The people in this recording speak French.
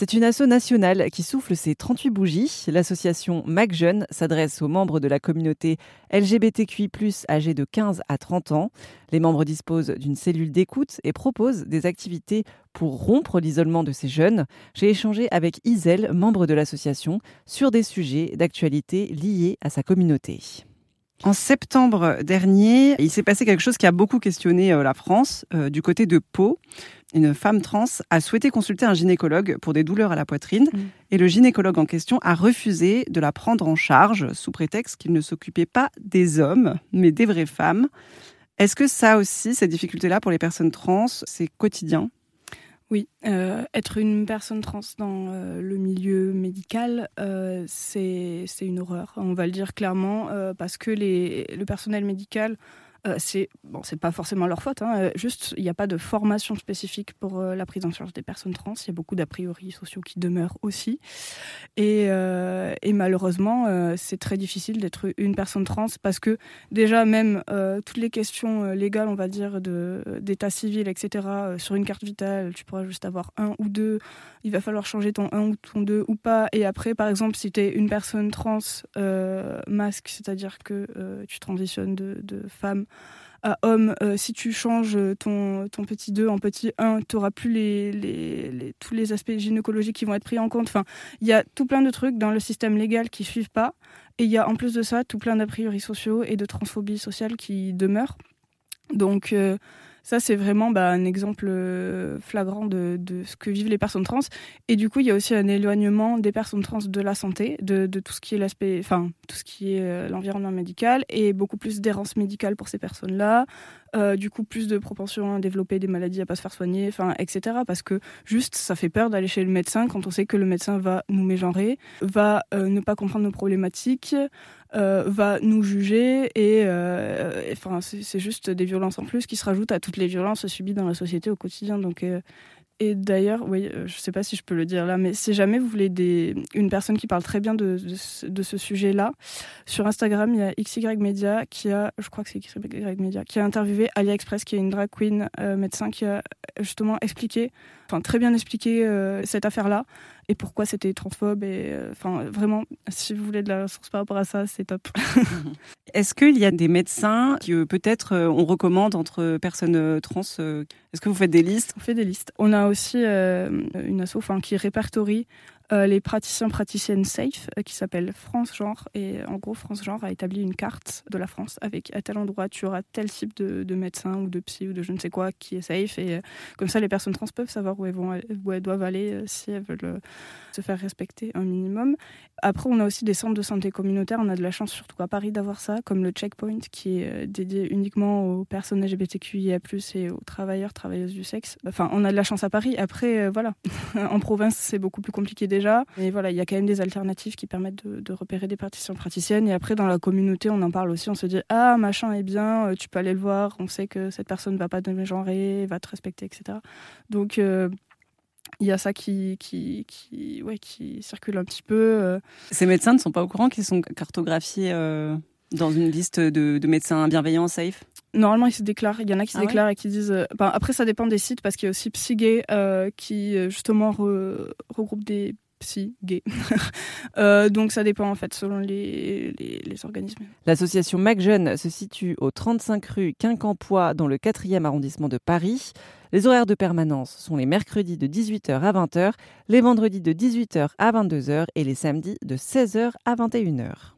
C'est une asso nationale qui souffle ses 38 bougies. L'association MacJeune s'adresse aux membres de la communauté LGBTQI+, âgés de 15 à 30 ans. Les membres disposent d'une cellule d'écoute et proposent des activités pour rompre l'isolement de ces jeunes. J'ai échangé avec Isel, membre de l'association, sur des sujets d'actualité liés à sa communauté. En septembre dernier, il s'est passé quelque chose qui a beaucoup questionné euh, la France. Euh, du côté de Pau, une femme trans a souhaité consulter un gynécologue pour des douleurs à la poitrine mm. et le gynécologue en question a refusé de la prendre en charge sous prétexte qu'il ne s'occupait pas des hommes, mais des vraies femmes. Est-ce que ça aussi, ces difficultés-là pour les personnes trans, c'est quotidien? Oui, euh, être une personne trans dans euh, le milieu médical, euh, c'est une horreur. On va le dire clairement, parce que les, le personnel médical euh, c'est bon, c'est pas forcément leur faute. Hein. Euh, juste, il n'y a pas de formation spécifique pour euh, la prise en charge des personnes trans. Il y a beaucoup d'a priori sociaux qui demeurent aussi. Et, malheureusement, c'est très difficile d'être une personne trans parce que déjà même toutes les questions légales, on va dire, d'état civil, etc. sur une carte vitale, tu pourras juste avoir un ou deux. Il va falloir changer ton un ou ton deux ou pas. Et après, par exemple, si tu es une personne trans masque, c'est-à-dire que tu transitionnes de femme à homme, euh, si tu changes ton, ton petit 2 en petit 1, tu n'auras plus les, les, tous les aspects gynécologiques qui vont être pris en compte. Enfin, il y a tout plein de trucs dans le système légal qui ne suivent pas. Et il y a en plus de ça tout plein d'a priori sociaux et de transphobie sociale qui demeurent. Donc, euh, ça, c'est vraiment bah, un exemple euh, flagrant de, ce que vivent les personnes trans. Et du coup, il y a aussi un éloignement des personnes trans de la santé, de, tout ce qui est tout ce qui est euh, l'environnement médical, et beaucoup plus d'errance médicale pour ces personnes-là. Euh, du coup, plus de propension à développer des maladies à pas se faire soigner, enfin, etc. Parce que juste, ça fait peur d'aller chez le médecin quand on sait que le médecin va nous mégenrer, va ne pas comprendre nos problématiques, euh, va nous juger et euh, enfin c'est juste des violences en plus qui se rajoutent à toutes les violences subies dans la société au quotidien donc euh, et d'ailleurs, oui, je ne sais pas si je peux le dire là, mais si jamais vous voulez une personne qui parle très bien de, ce sujet-là, sur Instagram, il y a XY Media qui a, je crois que c'est XY Media, qui a interviewé Alia Express, qui est une drag queen médecin, qui a justement expliqué, enfin très bien expliqué cette affaire-là et pourquoi c'était transphobe. Et euh, enfin, vraiment, si vous voulez de la ressource par rapport à ça, c'est top. Est-ce qu'il y a des médecins qui euh, peut-être euh, on recommande entre personnes trans Est-ce que vous faites des listes? On fait des listes. On a aussi une asso qui répertorie euh, les praticiens praticiennes safe euh, qui s'appelle France Genre et en gros France Genre a établi une carte de la France avec à tel endroit tu auras tel type de, de médecin ou de psy ou de je ne sais quoi qui est safe et euh, comme ça les personnes trans peuvent savoir où elles vont où elles doivent aller si elles veulent se faire respecter un minimum. Après on a aussi des centres de santé communautaires, on a de la chance surtout à Paris d'avoir ça comme le Checkpoint qui est dédié uniquement aux personnes LGBTQIA+ et aux travailleurs travailleuses du sexe. Enfin on a de la chance à Paris. Après voilà, en province c'est beaucoup plus compliqué déjà mais voilà, il y a quand même des alternatives qui permettent de, repérer des praticiens praticiennes. Et après, dans la communauté, on en parle aussi. On se dit ah machin est bien, euh, tu peux aller le voir. On sait que cette personne va pas te genrer, va te respecter, etc. Donc euh, il y a ça qui, qui, qui, ouais, qui circule un petit peu. Euh. Ces médecins ne sont pas au courant qu'ils sont cartographiés dans une liste de, médecins bienveillants, safe? Normalement, ils se déclarent. Il y en a qui se ah déclarent et qui disent. après, ça dépend des sites parce qu'il y a aussi Psygay qui justement regroupe des psy, gay. Euh, donc ça dépend en fait selon les, les, organismes. L'association MacJeune se situe au 35 rue Quincampoix dans le 4e arrondissement de Paris. Les horaires de permanence sont les mercredis de 18h à 20h, les vendredis de 18h à 22h et les samedis de 16h à 21h.